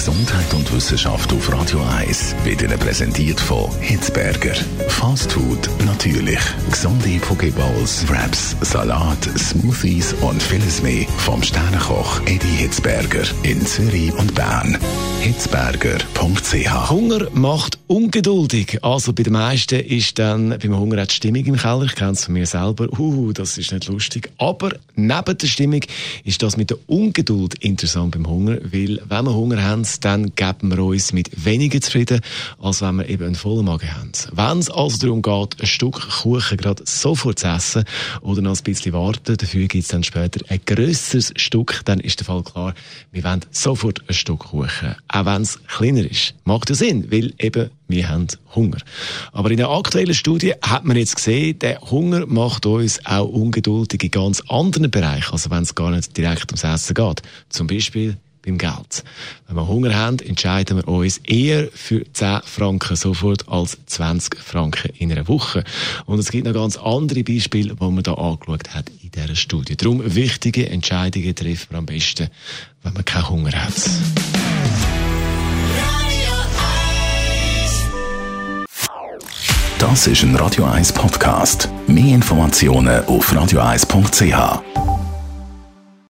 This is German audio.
Gesundheit und Wissenschaft auf Radio 1 wird Ihnen präsentiert von Hitzberger. Fast Food natürlich. Gesunde Pokeballs, Wraps, Salat, Smoothies und vieles mehr vom Sternenkoch Eddie Hitzberger in Zürich und Bern. Hitzberger.ch Hunger macht ungeduldig. Also bei den meisten ist dann beim Hunger auch die Stimmung im Keller. Ich kenne es von mir selber. Uh, das ist nicht lustig. Aber neben der Stimmung ist das mit der Ungeduld interessant beim Hunger, weil wenn wir Hunger haben, dann geben wir uns mit weniger zufrieden, als wenn wir eben einen vollen Magen haben. Wenn es also darum geht, ein Stück Kuchen gerade sofort zu essen oder noch ein bisschen warten, dafür gibt es dann später ein grösseres Stück, dann ist der Fall klar, wir wollen sofort ein Stück Kuchen. Auch wenn es kleiner ist. Macht ja Sinn, weil eben wir haben Hunger. Aber in der aktuellen Studie hat man jetzt gesehen, der Hunger macht uns auch ungeduldig in ganz anderen Bereichen, also wenn es gar nicht direkt ums Essen geht. Zum Beispiel beim Geld. Wenn wir Hunger haben, entscheiden wir uns eher für 10 Franken sofort als 20 Franken in einer Woche. Und es gibt noch ganz andere Beispiele, die man da angeschaut hat in dieser Studie. Darum wichtige Entscheidungen treffen wir am besten, wenn man keinen Hunger hat. Das ist ein Radio 1 Podcast. Mehr Informationen auf radio1.ch.